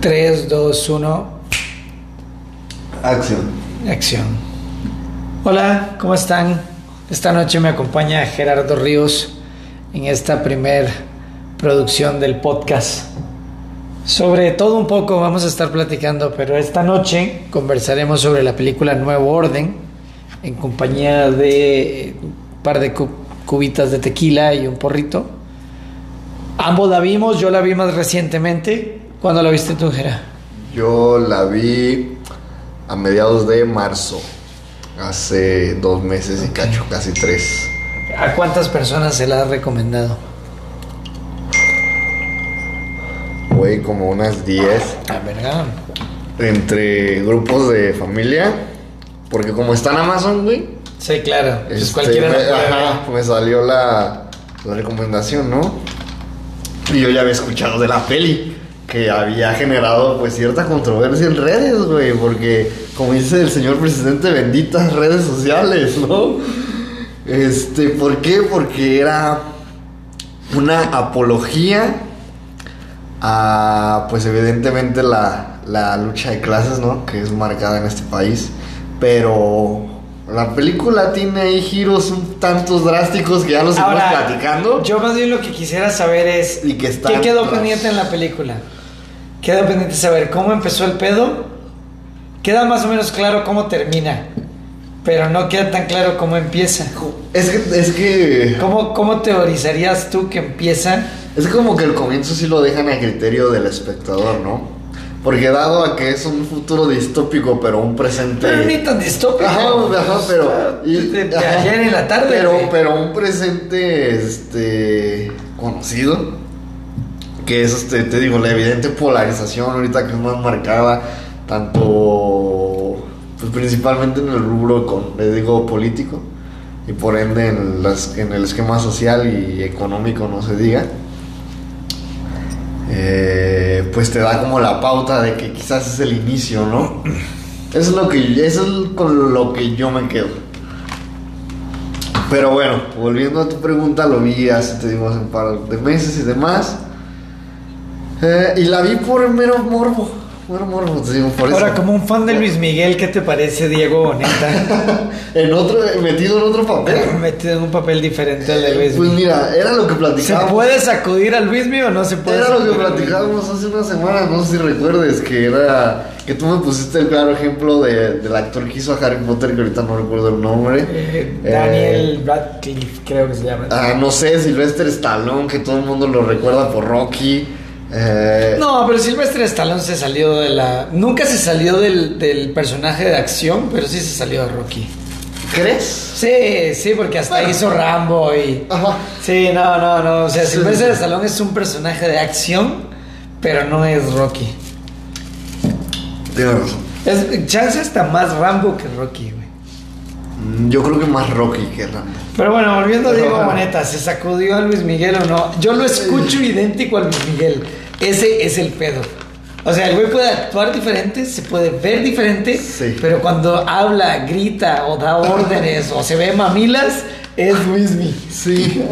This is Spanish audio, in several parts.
3, 2, 1, Acción. acción. Hola, ¿cómo están? Esta noche me acompaña Gerardo Ríos en esta primer producción del podcast. Sobre todo un poco vamos a estar platicando, pero esta noche conversaremos sobre la película Nuevo Orden en compañía de un par de cu- cubitas de tequila y un porrito. Ambos la vimos, yo la vi más recientemente. ¿Cuándo la viste tú, Gera? Yo la vi a mediados de marzo. Hace dos meses y cacho, casi tres. ¿A cuántas personas se la has recomendado? Güey, como unas 10. La verdad. Entre grupos de familia. Porque como está en Amazon, güey. Sí, claro. Pues este, cualquiera la me, ajá, me salió la, la recomendación, ¿no? Y yo ya había escuchado de la peli. Que había generado pues cierta controversia en redes, güey. Porque como dice el señor presidente, benditas redes sociales, ¿no? Este, ¿por qué? Porque era una apología a, pues evidentemente la, la lucha de clases, ¿no? Que es marcada en este país. Pero la película tiene ahí giros un tantos drásticos que ya los Ahora, platicando. Yo más bien lo que quisiera saber es Y que ¿qué quedó tras- pendiente en la película? Quedó pendiente saber cómo empezó el pedo. Queda más o menos claro cómo termina, pero no queda tan claro cómo empieza. Es que, es que, ¿Cómo, cómo teorizarías tú que empieza? es como que el comienzo sí lo dejan a criterio del espectador, ¿no? Porque dado a que es un futuro distópico, pero un presente... Pero ni tan distópico. Ajá, ajá, pero. y- De- de ajá, ayer en la tarde, Pero, pero un presente este conocido. Que es este, te digo, la evidente polarización ahorita que es más marcada. Tanto pues principalmente en el rubro con, le digo, político. Y por ende en, las, en el esquema social y económico no se diga. Eh, pues te da como la pauta de que quizás es el inicio, ¿no? Eso es lo que eso es con lo que yo me quedo. Pero bueno, volviendo a tu pregunta, lo vi hace te digo hace un par de meses y demás. Eh, y la vi por mero morbo. Mero morbo, por eso. Ahora, como un fan de Luis Miguel, ¿qué te parece Diego Boneta? En otro, metido en otro papel. Metido en un papel diferente al de Luis Pues mira, era lo que ¿Se platicábamos. puede sacudir al Luis Miguel o no se puede? Era lo que platicábamos hace una semana, no sé si recuerdes, que era que tú me pusiste el claro ejemplo de, del actor que hizo a Harry Potter, que ahorita no recuerdo el nombre. Eh, Eh, Daniel Radcliffe, creo que se llama. ah, no sé, Sylvester Stallone, que todo el mundo lo recuerda por Rocky. Eh, No, pero Sylvester Stallone se salió de la. Nunca se salió del, del personaje de acción, pero sí se salió de Rocky. ¿Crees? Sí, sí, porque hasta hizo Rambo y. Ajá. Sí, no, no, no. O sea, Sí, Sylvester sí. Stallone es un personaje de acción, pero no es Rocky. Tienes razón. Es, chance está más Rambo que Rocky, Yo creo que más Rocky que Rambo. Pero bueno, volviendo a Diego. Boneta, ¿se sacudió a Luis Miguel o no? Yo lo escucho idéntico a Luis Miguel. Ese es el pedo. O sea, el güey puede actuar diferente, se puede ver diferente, Sí. pero cuando habla, grita o da órdenes o se ve mamilas, es Luis Miguel. Sí.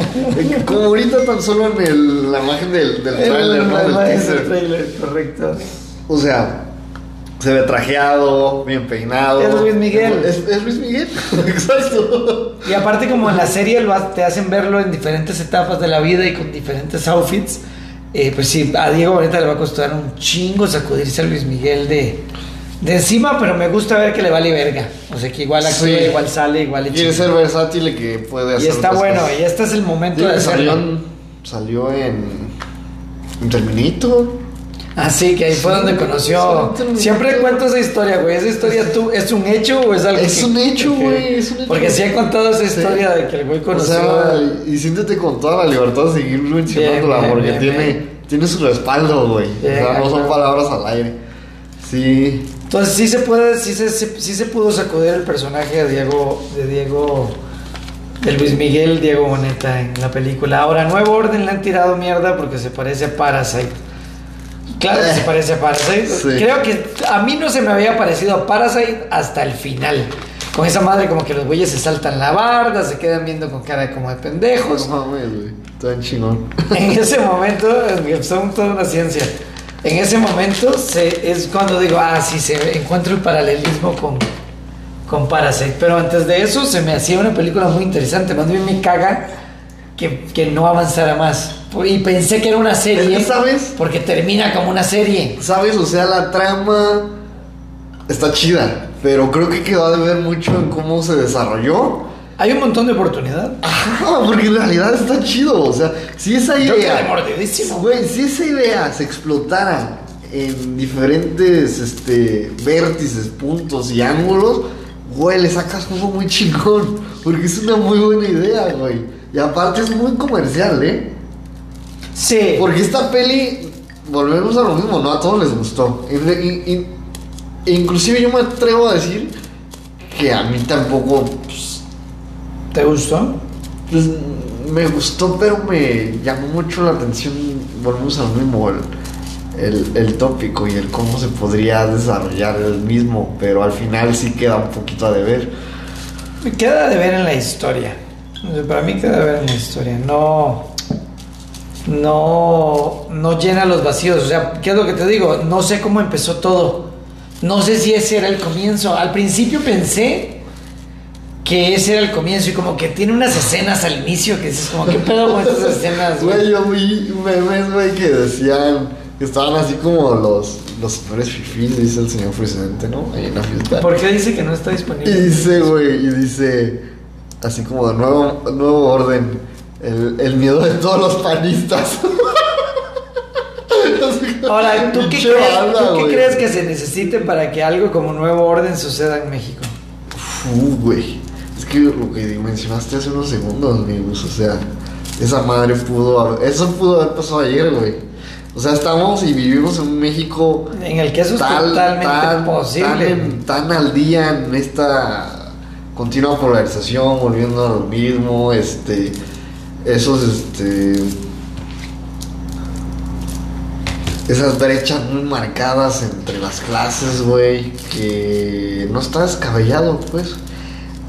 Como ahorita tan solo en el- la imagen del, del trailer, ¿no? Del teaser. trailer, correcto. O sea, se ve trajeado, bien peinado. Es Luis Miguel. Es, es Luis Miguel, exacto. Y aparte como en la serie lo te hacen verlo en diferentes etapas de la vida y con diferentes outfits, eh, pues sí, a Diego ahorita le va a costar un chingo sacudirse a Luis Miguel de, de encima, pero me gusta ver que le vale verga. O sea que igual actúa, Sí. igual sale, igual Quiere ser versátil y que puede Y hacer. está otras bueno, cosas. y este es el momento Digo, de salió, hacerlo. en, salió en. En Terminator. Ah, sí, que ahí fue Sí, donde conoció. Siempre cuento esa historia, güey. ¿Esa historia tú es un hecho o es algo Es que- un hecho, güey, es un hecho. Porque sí he contado esa Sí. historia de que el güey O conoció. sea, y siéntete con toda la libertad de seguir mencionándola bien, porque bien, tiene, bien. tiene su respaldo, güey. O sea, no son palabras al aire. Sí. Entonces sí se puede, sí se, se- sí se pudo sacudir el personaje de Diego, de Diego, de Luis Miguel Diego Boneta en la película. Ahora, Nuevo Orden le han tirado mierda porque se parece a Parasite. Claro que se parece a Parasite. sí. Creo que a mí no se me había parecido a Parasite hasta el final. Con esa madre como que los güeyes se saltan la barda, se quedan viendo con cara como de pendejos. No mames, güey. Bien chingón. En ese momento son toda una ciencia. En ese momento se, es cuando digo, ah, sí, se encuentro el paralelismo con, con Parasite. Pero antes de eso se me hacía una película muy interesante. Más bien me caga que, que no avanzara más. Y pensé que era una serie. ¿sabes? Porque termina como una serie. ¿Sabes? O sea, la trama está chida, pero creo que quedó de ver mucho en cómo se desarrolló. Hay un montón de oportunidad. Ajá, porque en realidad está chido. O sea, si esa Yo idea. mordidísimo. Güey, si esa idea se explotara en diferentes este, vértices, puntos y ángulos, güey, le sacas algo muy chingón. Porque es una muy buena idea, güey. Y aparte es muy comercial, ¿eh? Sí. Porque esta peli, volvemos a lo mismo, ¿no? A todos les gustó. E inclusive yo me atrevo a decir que a mí tampoco, pues, ¿Te gustó? pues, me gustó, pero me llamó mucho la atención, volvemos a lo mismo, el, el, el tópico y el cómo se podría desarrollar el mismo, pero al final sí queda un poquito a deber. Me queda de ver en la historia. Para mí queda de ver en la historia. No. No. No llena los vacíos. O sea, ¿qué es lo que te digo? No sé cómo empezó todo. No sé si ese era el comienzo. Al principio pensé que ese era el comienzo y como que tiene unas escenas al inicio que dices como, ¿qué pedo con estas escenas? güey? Yo vi memes, güey, que decían que estaban así como los, los señores fifís, dice el señor presidente, ¿no? Ahí en la fiesta. ¿Por qué dice que no está Y disponible? dice, güey, y dice, así como de nuevo, nuevo orden, el, el miedo de todos los panistas. Ahora, ¿tú qué, crees, banda, ¿tú qué crees que se necesite para que algo como nuevo orden suceda en México? Fu, güey. Es que lo que mencionaste hace unos segundos, amigos, o sea, esa madre pudo haber, eso pudo haber pasado ayer, güey. O sea, estamos y vivimos en un México En el que eso es tal- totalmente tan, posible. Tan, en- tan al día en esta continua polarización, volviendo a lo mismo, este, esos, este, esas brechas muy marcadas entre las clases, güey, que no está descabellado, pues.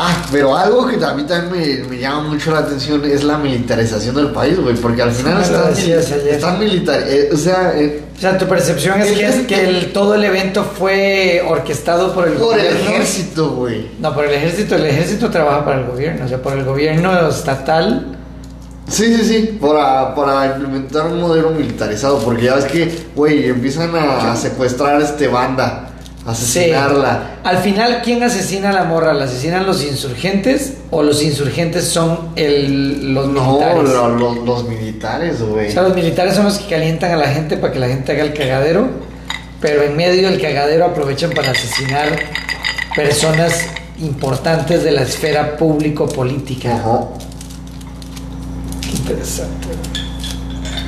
Ah, pero algo que a mí también me, me llama mucho la atención es la militarización del país, güey, porque al final están, están militar, eh, o sea, eh, O sea, tu percepción es que, es que el- todo el evento fue orquestado por el por el gobierno. ejército, güey. No, por el ejército. El ejército trabaja para el gobierno. O sea, por el gobierno estatal. Sí, sí, sí, para, para implementar un modelo militarizado, porque ya ves que, güey, empiezan a, a secuestrar este banda, Sí. asesinarla. Al final, ¿quién asesina a la morra? ¿La asesinan los insurgentes o los insurgentes son el, los No, militares? lo- lo- los militares, güey. O sea, los militares son los que calientan a la gente para que la gente haga el cagadero, pero en medio del cagadero aprovechan para asesinar personas importantes de la esfera público-política. Ajá. Interesante.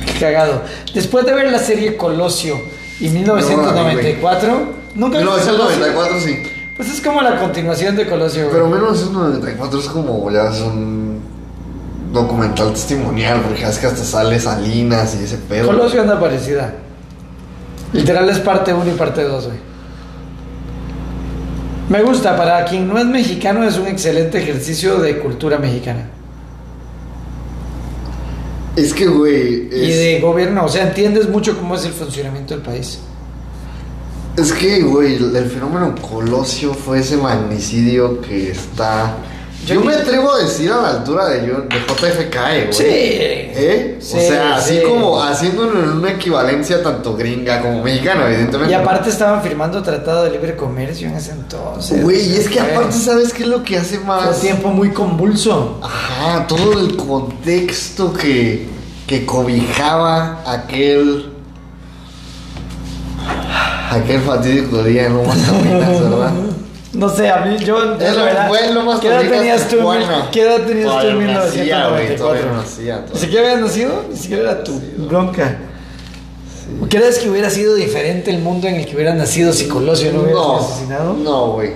Qué cagado. Después de ver la serie Colosio y 1994, ¿nunca viste Colosio? 1994 sí. Pues es como la continuación de Colosio. güey. Pero 1994 es como ya es un documental testimonial, porque es que hasta sale Salinas y ese pedo. Colosio anda parecida. Literal es parte 1 y parte 2, güey. Me gusta, para quien no es mexicano es un excelente ejercicio de cultura mexicana. Es que, güey, Y de gobierno, o sea, entiendes mucho cómo es el funcionamiento del país. es que, güey, el, el fenómeno Colosio fue ese magnicidio que está... Yo me atrevo a decir a la altura de, yo- de JFK, güey. Sí. ¿Eh? Sí, o sea, así sí. como haciéndolo en una equivalencia tanto gringa como mexicana, evidentemente. Y aparte estaban firmando tratado de libre comercio en ese entonces. Güey, y es que Fue- aparte, ¿sabes qué es lo que hace Fue más? un tiempo muy convulso. Ajá, todo el contexto que, que cobijaba aquel. Aquel fatídico día en Lomas ¿verdad? No sé, a mí, yo, Es la lo- verdad, Lomas ¿qué edad tenías tú, Tijuana. ¿Qué edad tenías tú en Todavía no nacía, güey, 1994? todavía no nacía, Ni siquiera habías nacido, ni siquiera era tu bronca. ¿Crees que hubiera sido diferente el mundo en el que hubiera nacido si Colosio no hubiera sido asesinado? No, güey.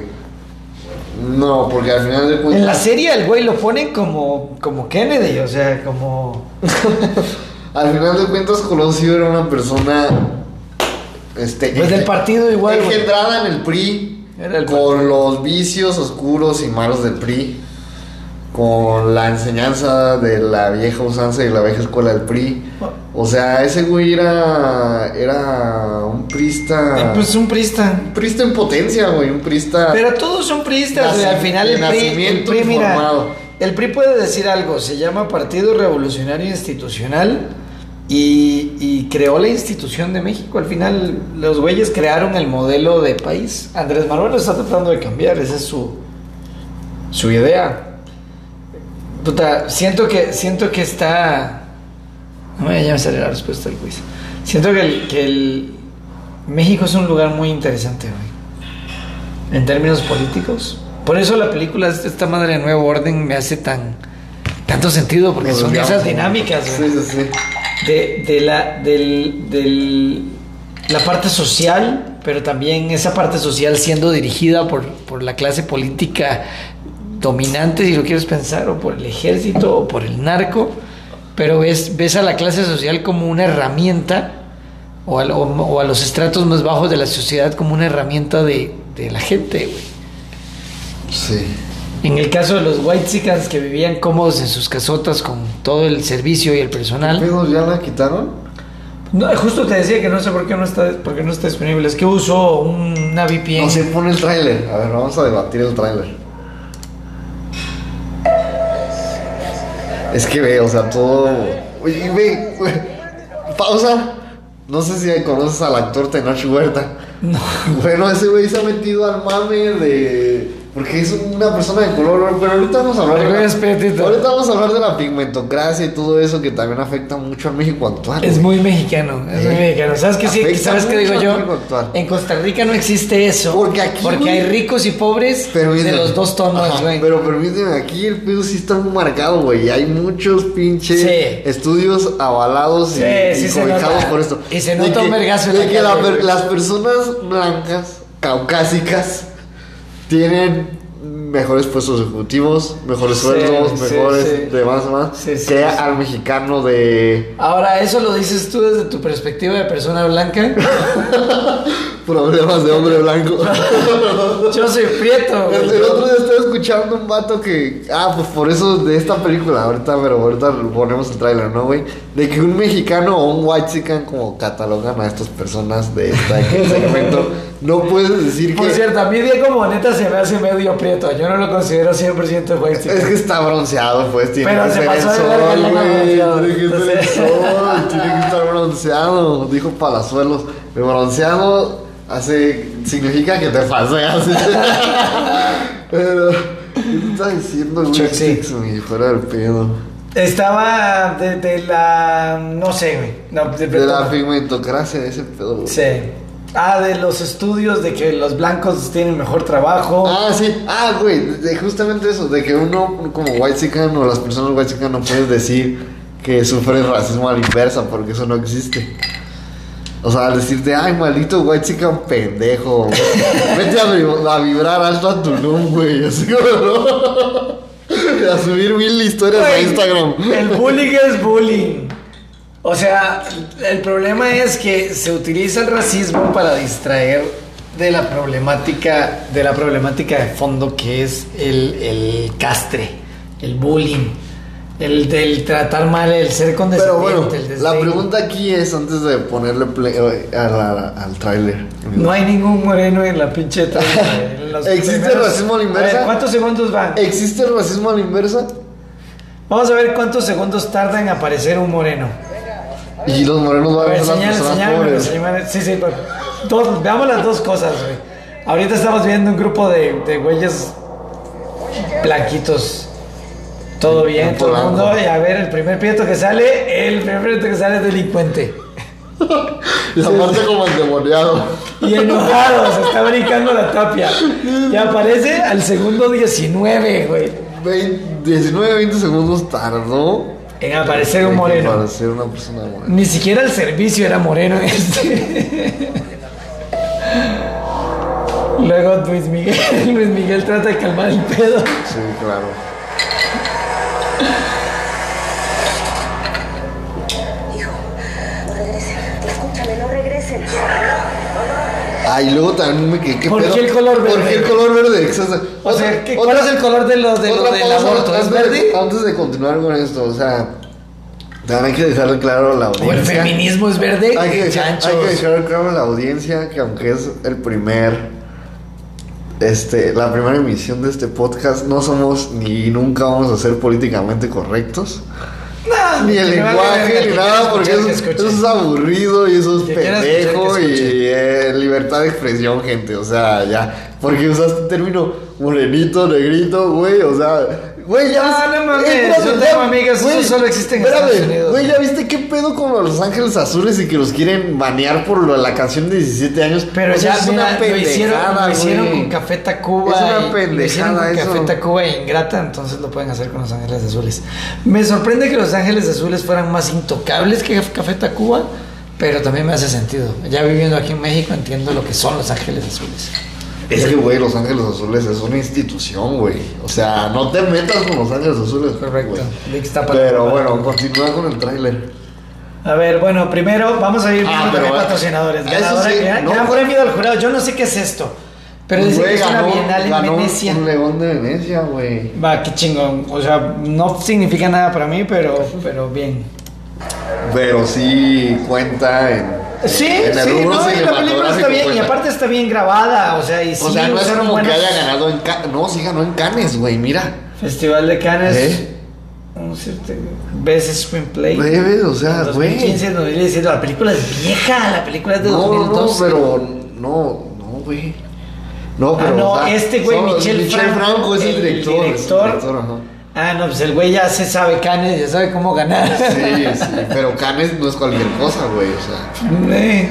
No, porque al final de cuentas. En la serie el güey lo ponen como, como Kennedy, o sea, como... Al final de cuentas, Colosio era una persona. Este, Pues del partido igual. Engendrada en el PRI. Era el con los vicios oscuros y malos del PRI. Con la enseñanza de la vieja usanza y la vieja escuela del PRI. O sea, ese güey era. Era prista. Eh, Pues un prista. Un prista en potencia, güey. Un prista. Pero todos son priistas, güey. Al final el PRI, el PRI, mira, el PRI puede decir algo, se llama Partido Revolucionario Institucional y, y creó la institución de México. Al final los güeyes crearon el modelo de país. Andrés Manuel lo está tratando de cambiar, esa es su, su idea. Puta, siento que, siento que está... No, ya me salió la respuesta del quiz. Siento que el, que el México es un lugar muy interesante, güey en términos políticos. Por eso la película de esta madre de Nuevo Orden me hace tan tanto sentido porque Nos son esas dinámicas güey, Sí, sí, sí. De, de la del, del- la parte social, pero también esa parte social siendo dirigida por, por la clase política dominante, si lo quieres pensar, o por el ejército o por el narco, pero ves, ves a la clase social como una herramienta o a, o- a los estratos más bajos de la sociedad como una herramienta de, de la gente, güey. Sí. En el caso de los white que vivían cómodos en sus casotas con todo el servicio y el personal. ¿Pedos ya la quitaron? No, justo te decía que no sé por qué no está, por qué no está disponible. Es que uso una VPN. No se pone el tráiler. A ver, vamos a debatir el tráiler. Es que ve, o sea, todo. Oye, ve, güey, pausa. No sé si conoces al actor Tenoch Huerta. No. Bueno, ese güey se ha metido al mame de. Porque es una persona de color, pero ahorita vamos a hablar de la. Ahorita vamos a hablar de la pigmentocracia y todo eso que también afecta mucho al México actual. Es güey. muy mexicano, es muy mexicano. ¿Sabes qué, sí? ¿Sabes qué digo yo? En Costa Rica no existe eso. Porque aquí, Porque güey, hay ricos y pobres de los dos tonos, ajá, güey. Pero permíteme, aquí el pedo sí está muy marcado, güey. Hay muchos pinches Sí. estudios avalados Sí, y, sí y por esto. Y se nota un vergazo de que la las personas blancas, caucásicas, tienen mejores puestos ejecutivos, mejores Sí, sueldos, sí, mejores sí. demás, demás, que al mexicano de Ahora, ¿eso lo dices tú desde tu perspectiva de persona blanca? problemas de hombre blanco. Yo soy prieto, El, el otro día estaba escuchando un vato que. Ah, pues por eso de esta película, ahorita, pero ahorita ponemos el tráiler, ¿no, güey? De que un mexicano o un white chican como catalogan a estas personas de este segmento, no puedes decir Por que. cierto, a mí Diego Boneta se me hace medio prieto. Yo no lo considero 100% white. Es que está bronceado, pues tiene Pero que se ser el pasó sol, güey. Tiene que ser el Entonces- sol, tiene que estar bronceado, dijo Palazuelos. El bronceado hace. significa que te paseas. Pero. ¿Qué te está diciendo, güey? Sí. Fuera del pedo. Estaba de, de la. No sé, güey. No, de, De la pigmentocracia, ese pedo. güey. Sí. Ah, de los estudios de que los blancos tienen mejor trabajo. Ah, sí. Ah, güey, de, justamente eso, de que uno como white chican o las personas white chican no puedes decir que sufre racismo a la inversa porque eso no existe. O sea, al decirte, ay, maldito white chican pendejo, vete a, vi- a vibrar alto a Tulum, güey, así como, ¿no? A subir mil historias a Instagram. El bullying es bullying. O sea, el problema es que se utiliza el racismo para distraer de la problemática, de la problemática de fondo que es el, el castre, el bullying, el del tratar mal, el ser condescendiente, Pero bueno, el la pregunta aquí es antes de ponerle play eh, a al tráiler. No hay ningún moreno en la pinche en los ¿Existe primeros- racismo a la inversa? ver, ¿Cuántos segundos van? ¿Existe el racismo a la inversa? Vamos a ver cuántos segundos tarda en aparecer un moreno. Y los morenos van a ver, ser las personas pobres. sí, sí, pero dos- veamos las dos cosas, güey. Ahorita estamos viendo un grupo de, de güeyes blanquitos. Todo bien, todo el mundo. Y a ver, el primer prieto que sale, el primer prieto que sale es delincuente. Y aparte como endemoniado. Y enojado, se está brincando la tapia. Y aparece al segundo 19, güey. 20 19, 20 segundos tardó En aparecer un en moreno. parecer una persona morena. Ni siquiera el servicio era moreno este. Luego Luis Miguel, Luis Miguel trata de calmar el pedo. Sí, claro. Hijo, no regresen. Escúchame, no regresen. Ah, y luego también me quedé. ¿qué ¿Por pedo? qué el color ¿Por verde? qué el color verde? O sea, Otra- ¿qué- ¿cuál otra- es el color de lo, de lo otra del pausa aborto? ¿Es antes de- verde? Antes de continuar con esto, o sea, También hay que dejarle claro a la O el audiencia. feminismo es verde. Hay que, chanchos. hay que dejar claro a la audiencia que aunque es el primer este la primera emisión de este podcast no somos ni nunca vamos a ser políticamente correctos ni el lenguaje ni nada porque eso, es aburrido y eso es pendejo y eh, libertad de expresión gente o sea ya. Porque usaste el término morenito negrito güey o sea Güey, ya ves- no mames, Eh, espérate, yo ya- tengo amigas, eso solo existe en Estados Unidos, Güey. ¿ya viste qué pedo con los Ángeles Azules y que los quieren banear por lo la canción de 17 años? Pero ya es mira, una lo hicieron, pendejada, lo hicieron con Café Tacuba. Es una Lo hicieron pendejada con eso. Café Tacuba e Ingrata, entonces lo pueden hacer con Los Ángeles Azules. Me sorprende que Los Ángeles Azules fueran más intocables que Café Tacuba, pero también me hace sentido. Ya viviendo aquí en México entiendo lo que son Los Ángeles Azules. Es que, güey, Los Ángeles Azules es una institución, güey. O sea, no te metas con Los Ángeles Azules. Para- Pero bueno, continúa con el tráiler. A ver, bueno, primero vamos a ir Ah, viendo también va- patrocinadores. eso Ganadora, sí, gran, no, gran premio del jurado. Yo no sé qué es esto, pero dice que es una ganó- bienal en Venecia. Un león de Venecia, güey. Va, qué chingón. O sea, no significa nada para mí, pero, pero bien. Pero sí cuenta en. Sí, en el sí, rubro no, y la película está bien, y cuenta. aparte está bien grabada, o sea, y sí O sea, no es como que buenos- haya ganado en Cannes. No, sí ganó en Cannes, güey, mira. Festival de Cannes. ¿Eh? Best Screenplay. Bebes, o sea, güey. 2015, 2017. La película es vieja, la película es de No, no, 2012. pero. No, no, güey. No, Ah, pero. no, o sea, este güey, solo- Michel Franco, es el el director. es el director. director, ajá. Ah, no, pues el güey ya se sabe Cannes, ya sabe cómo ganar. Sí, sí, pero Cannes no es cualquier cosa, güey, o sea. Eh.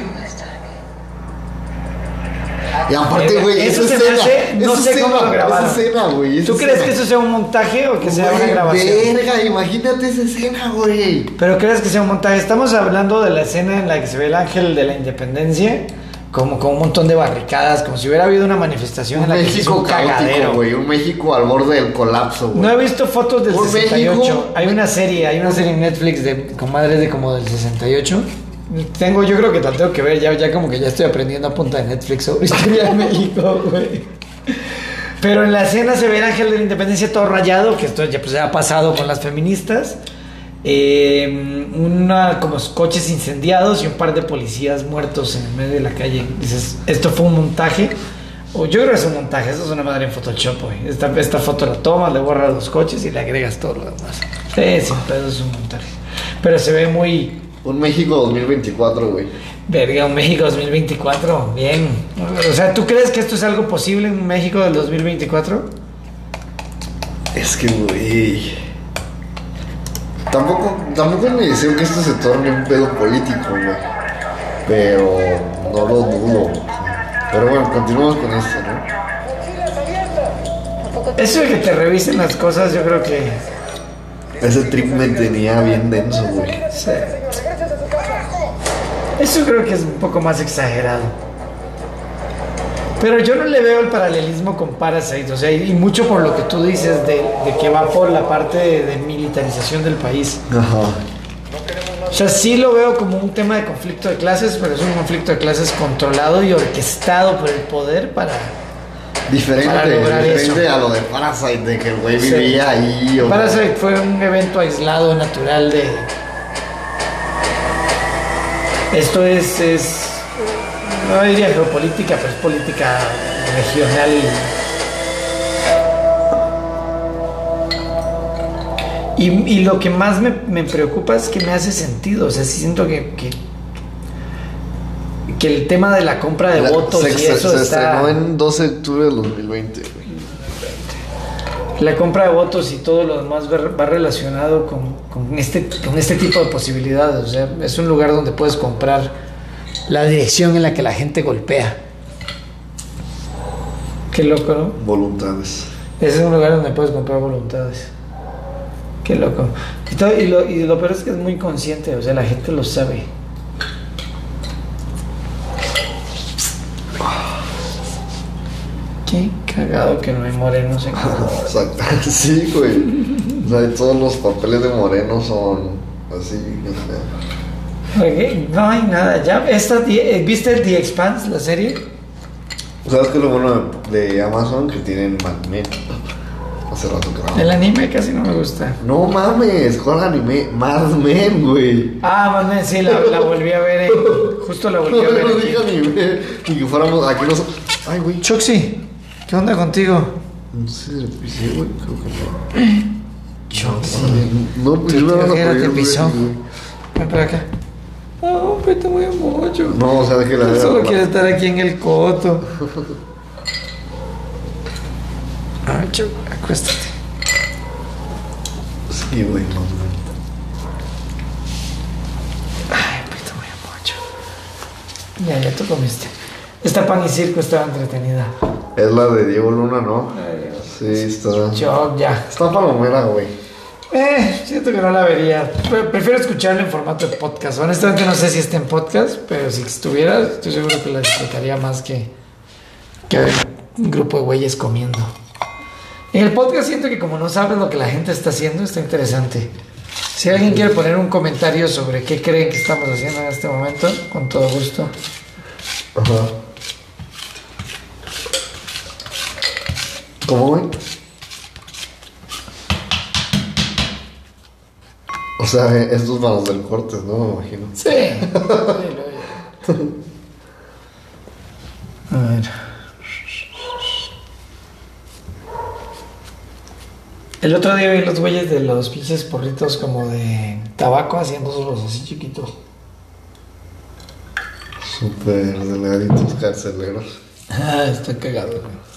Y aparte, güey, Eso esa escena, hace- no esa sé escena, cómo lo grabaron. Esa escena, güey. ¿Tú crees que eso sea un montaje o que sea una grabación? Verga, imagínate esa escena, güey. Pero crees que sea un montaje. Estamos hablando de la escena en la que se ve el ángel de la independencia, como con un montón de barricadas, como si hubiera habido una manifestación Un en la que se hizo México un cagadero. caótico, güey. Un México al borde del colapso, güey. No he visto fotos del Por 68. México. hay una serie, hay una serie en Netflix de comadres de como del 68. Tengo, yo creo que la tengo que ver, ya, ya como que ya estoy aprendiendo a punta de Netflix sobre historia de México, güey. Pero en la escena se ve el ángel de la independencia todo rayado, que esto ya, pues, ya ha pasado con las feministas. Eh, una, como coches incendiados y un par de policías muertos en el medio de la calle. Dices, esto fue un montaje. O yo creo que es un montaje, eso es una madre en Photoshop, güey. Esta, esta foto la tomas, le borras los coches y le agregas todo lo demás. Sí, sin pedo es un montaje. Pero se ve muy Un México 2024, güey. verga, un México 2024. Bien. O sea, ¿tú crees que esto es algo posible en un México del 2024? Es que, güey. Tampoco, tampoco me deseo que esto se torne un pedo político, güey. Pero no lo dudo. Pero bueno, continuamos con esto, ¿no? Eso de que te revisen las cosas, yo creo que. Ese trip me tenía bien denso, güey. sí. Eso creo que es un poco más exagerado. Pero yo no le veo el paralelismo con Parasite, o sea, y mucho por lo que tú dices de, de que va por la parte de, de militarización del país. Ajá. O sea, sí lo veo como un tema de conflicto de clases, pero es un conflicto de clases controlado y orquestado por el poder para... Diferente, Para diferente eso. a lo de Parasite, de que el güey Sí. vivía ahí. O Parasite fue un evento aislado, natural de... Esto es, es no diría geopolítica, pero es política regional. Y, y lo que más me, me preocupa es que me hace sentido, o sea, siento que, que, que el tema de la compra de La- votos se, y eso se está... estrenó en 12 de octubre del 2020, güey. La compra de votos y todo lo demás va relacionado con, con este, con este tipo de posibilidades. O sea, es un lugar donde puedes comprar la dirección en la que la gente golpea. Qué loco, ¿no? Voluntades. Ese es un lugar donde puedes comprar voluntades. Qué loco. Y, todo- y lo, y lo peor es que es muy consciente, o sea, la gente lo sabe. Qué cagado que no hay morenos en Exacto. Sí, güey. O sea, todos los papeles de Moreno son así. bien feos. Ok, No hay nada. Ya, esta, eh, ¿Viste The Expanse, la serie? ¿Sabes qué es lo bueno de Amazon? Que tienen Mad Men. Hace rato que no. El anime casi no me gusta. No mames, ¿cuál anime? Mad Men, güey. Ah, más bien sí, la, la volví a ver. en- justo la volví a ver. No dije anime. Ni que fuéramos aquí nosotros. Ay, güey. Choxi, ¿qué onda contigo? No sé si güey. Creo que no. Choxi. No, pues yo me tío van a Jera te poner, güey, para acá. No, vete muy mucho. No, o sea, de que la Solo quiere estar aquí en el coto. Ay, Choc, acuéstate. Sí, güey, no. Ay, pito muy mucho. Ya, ya tú comiste. Esta pan y circo estaba entretenida. Es la de Diego Luna, ¿no? Ay, Dios. Sí, está. Choc, ya. Está palomera, güey. Eh, siento que no la vería. Pre- Prefiero escucharla en formato de podcast. Honestamente no sé si está en podcast, pero si estuviera, estoy seguro que la disfrutaría más que, que un grupo de güeyes comiendo. En el podcast siento que como no sabes lo que la gente está haciendo, está interesante. Si alguien quiere poner un comentario sobre qué creen que estamos haciendo en este momento, con todo gusto. Ajá. ¿Cómo, güey? O sea, eh, estos van los del cortes, ¿no? Me imagino. Sí. Sí, lo oye. A ver. El otro día vi los güeyes de los pinches porritos como de tabaco haciéndolos así chiquitos. Súper delgaditos carceleros. Ah, está cagado, güey.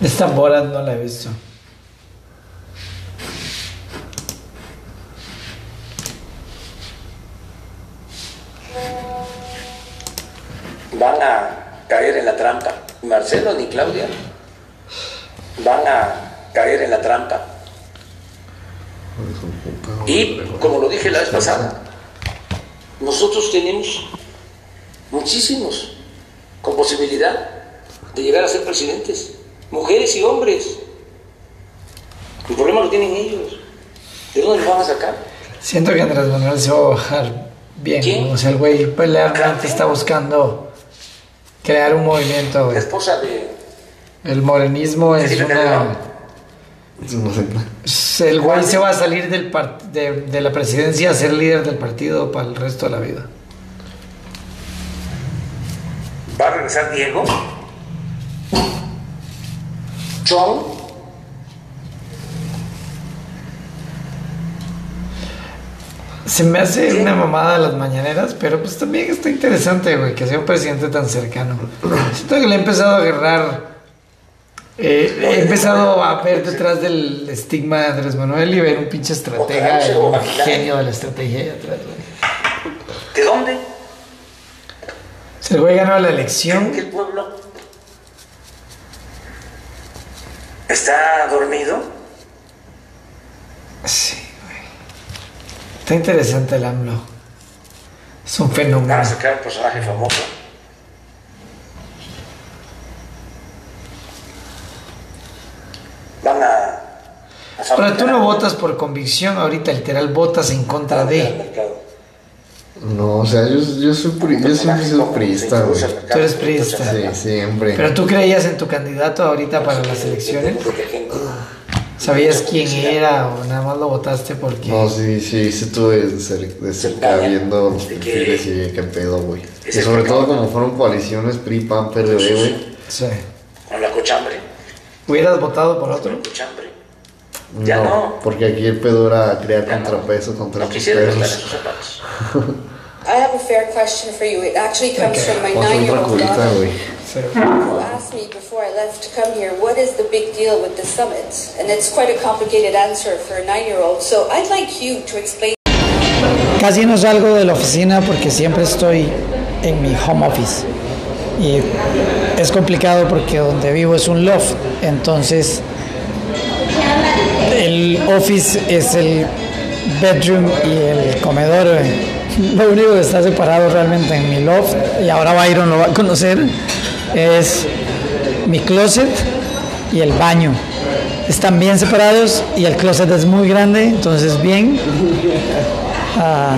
Esta Borat no la he visto. van a caer en la trampa. Marcelo ni Claudia van a caer en la trampa. Y como lo dije la vez pasada, nosotros tenemos muchísimos con posibilidad de llegar a ser presidentes, mujeres y hombres. El problema lo tienen ellos. ¿De dónde los van a sacar? Siento que Andrés Manuel se va a bajar bien. ¿Quién? O sea, el güey peleando está buscando crear un movimiento. La güey. esposa de El morenismo es una... El güey se va a salir del part- de, de la presidencia a ser líder del partido para el resto de la vida. ¿Va a regresar Diego? ¿John? Se me hace una mamada las mañaneras, pero pues también está interesante, güey, que sea un presidente tan cercano. Siento que le he empezado a agarrar. eh, he empezado a ver detrás del estigma de Andrés Manuel y ver un pinche estratega, un genio de la estrategia ahí atrás, güey. ¿De dónde? Si el güey ganó la ¿Creen elección, pueblo está dormido? sí, güey. Está interesante el AMLO. Es un Van fenómeno. a sacar un personaje famoso. Van a... a Pero tú no votas por convicción, ahorita literal votas en contra de. No, o sea, yo, yo soy pri- yo siempre he sido priista, güey. Tú eres priista. Sí, siempre. Pero tú creías en tu candidato ahorita para las elecciones. ¿Sabías quién era o nada más lo votaste porque... No, sí, sí, sí estuve de cer- de cerca viendo los perfiles y qué pedo, güey. Y sobre todo como fueron coaliciones PRI, PAN, PRD, güey. Sí. Con la cochambre. ¿Hubieras votado por otro? Cochambre. Ya no. Porque aquí el pedo era crear Ya no. contrapeso contra No esos quisiera estar en pedos. sus zapatos. I have a fair question for you. It actually comes Okay. from my nine-year-old daughter, who asked me before I left to come here, what is the big deal with the summit? And it's quite a complicated answer for a nine-year-old. So I'd like you to explain Casi no salgo de la oficina porque siempre estoy en mi home office. Y es complicado porque donde vivo es un loft. Entonces, el office es el bedroom y el comedor. Eh, Lo único que está separado realmente en mi loft, y ahora Byron lo va a conocer, es mi closet y el baño. Están bien separados y el closet es muy grande, entonces bien. Ah,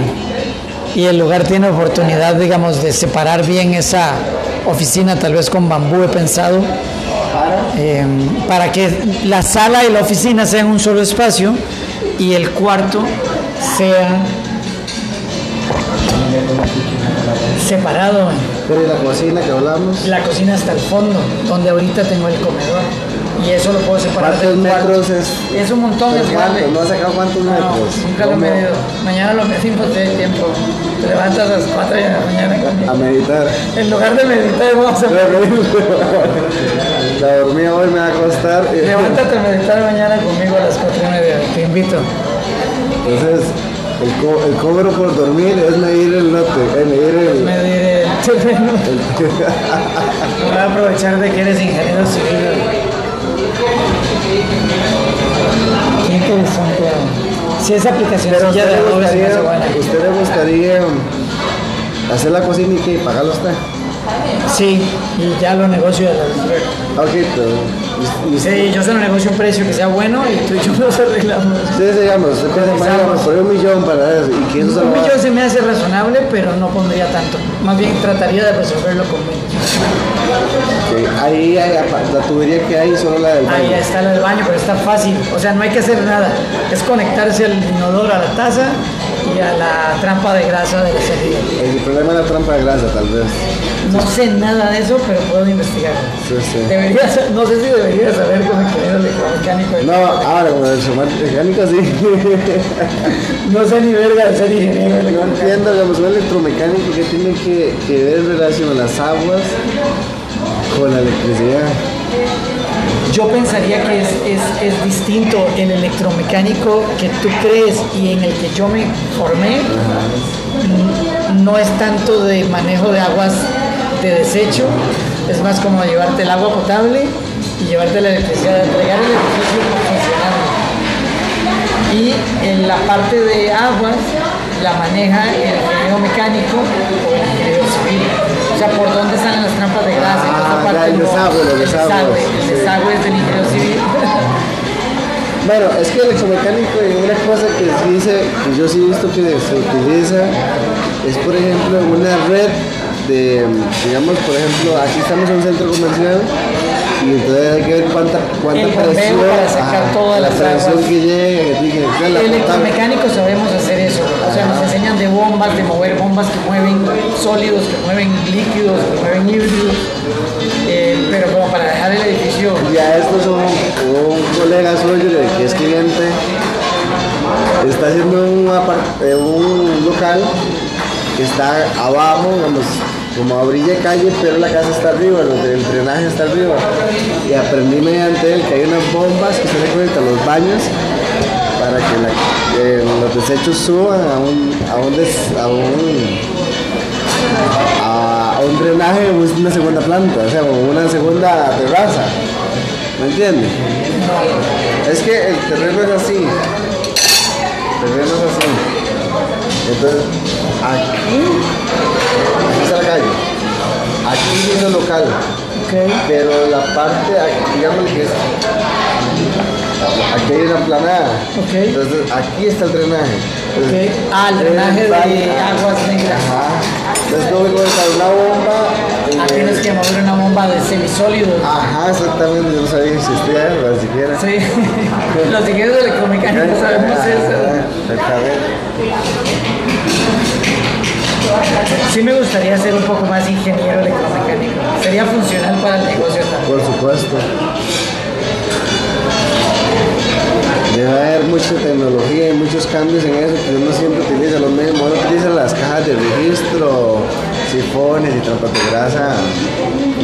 y el lugar tiene oportunidad, digamos, de separar bien esa oficina, tal vez con bambú he pensado, eh, para que la sala y la oficina sean un solo espacio y el cuarto sea separado. Pero ¿y la cocina que hablamos? La cocina hasta el fondo, donde ahorita tengo el comedor. Y eso lo puedo separar ¿Cuántos cuarto. metros es? Es un montón, ¿Pero es grande. ¿No has sacado cuántos No, metros? nunca lo he medido. Mañana lo medimos de tiempo. Te levantas a las 4 de la mañana A conmigo. meditar. En lugar de meditar, vamos a La dormida hoy me va a costar. Levántate a meditar mañana conmigo a las 4 y media. Te invito. Entonces, el, co- el cobro por dormir es medir el lote, es medir el... Medir el terreno. Voy a aprovechar de que eres ingeniero civil. Qué interesante. Si esa aplicación Pero ya usted le gustaría, usted le gustaría hacer la cocina y que pagarlo usted. Sí, y ya lo negocio de la y- y- Sí, yo solo negocio un precio que sea bueno y tú y yo nos arreglamos. Ustedes, digamos, usted piensa, Cotizamos. digamos, por un millón para eso, y que eso se Un millón se me hace razonable, pero no pondría tanto. Más bien trataría de resolverlo conmigo. que Ahí hay, la tubería que hay, solo la del baño. Ahí está la del baño, pero está fácil. O sea, no hay que hacer nada. Es conectarse al inodoro, a la taza y a la trampa de grasa de la salida. El problema es la trampa de grasa, tal vez. No sé nada de eso, pero puedo investigar. Sí, sí. Debería, sa- no sé si debería saber como ingeniero electromecánico. No, ahora con el somat mecánico sí. No sé ni verga de ser ingeniero No electromecánico. entiendo, digamos, un electromecánico que tiene que, que ver relación a las aguas con la electricidad. Yo pensaría que es, es- es distinto el electromecánico que tú crees y en el que yo me formé. N- No es tanto de manejo de aguas de desecho, es más como llevarte el agua potable y llevarte la electricidad, entregar el edificio funcionando. Y en la parte de aguas la maneja el ingeniero mecánico o el ingeniero civil. O sea, por dónde salen las trampas de esa Ah, parte ya, el no- desagüe, los el desagüe, el sí. desagüe es del ingeniero civil. Bueno, es que el electromecánico una cosa que se, que yo sí he visto que se utiliza es por ejemplo una red de, digamos, por ejemplo, aquí estamos en un centro comercial y entonces hay que ver cuánta, cuánta El presión, para sacar todas la las presión aguas. que llega, que tiene que la El potable. electromecánico sabemos hacer eso. O sea, nos enseñan de bombas, de mover bombas que mueven sólidos, que mueven líquidos, que mueven híbridos. Eh, pero como para dejar el edificio Ya esto es un, un colega suyo de que es cliente, está haciendo un, eh, un local que está abajo, vamos, como a calle, pero la casa está arriba, el, drenaje está arriba. Y aprendí mediante él que hay unas bombas que se le conectan a los baños para que los desechos suban a un, a un, des- a un a un drenaje una segunda planta, o sea, como una segunda terraza. ¿Me entiendes? Es que el terreno es así. El terreno es así. Entonces, aquí, calle. Aquí es el local. Pero la parte, aquí, digamos que es. Aquí hay una planada. Ok. Entonces, aquí está el drenaje. Entonces, Ok. Ah, el drenaje de aguas negras. Ajá. Entonces tengo que conectar una bomba. Eh, tienes que mover una bomba de semisólidos. Ajá, exactamente. Yo no sabía que existía, ni siquiera. Sí. Los ingenieros electromecánicos sabemos eso. Exactamente. Sí me gustaría ser un poco más ingeniero electromecánico. Sería funcional para el negocio también. Por supuesto. Debe haber mucha tecnología y muchos cambios en eso que uno siempre utiliza. Los mismos, uno utiliza las cajas de registro, sifones y trampas de grasa.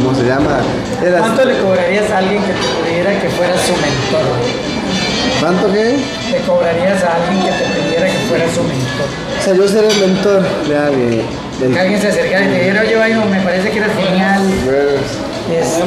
¿Cómo se llama? Las- ¿Cuánto le cobrarías a alguien que te pidiera que fuera su mentor? ¿Cuánto qué? Le cobrarías a alguien que te pidiera que fuera su mentor. O sea, yo ser el mentor alguien. del- Que alguien se acercara y te dijera, oye, me parece que eres genial. Pues, Este,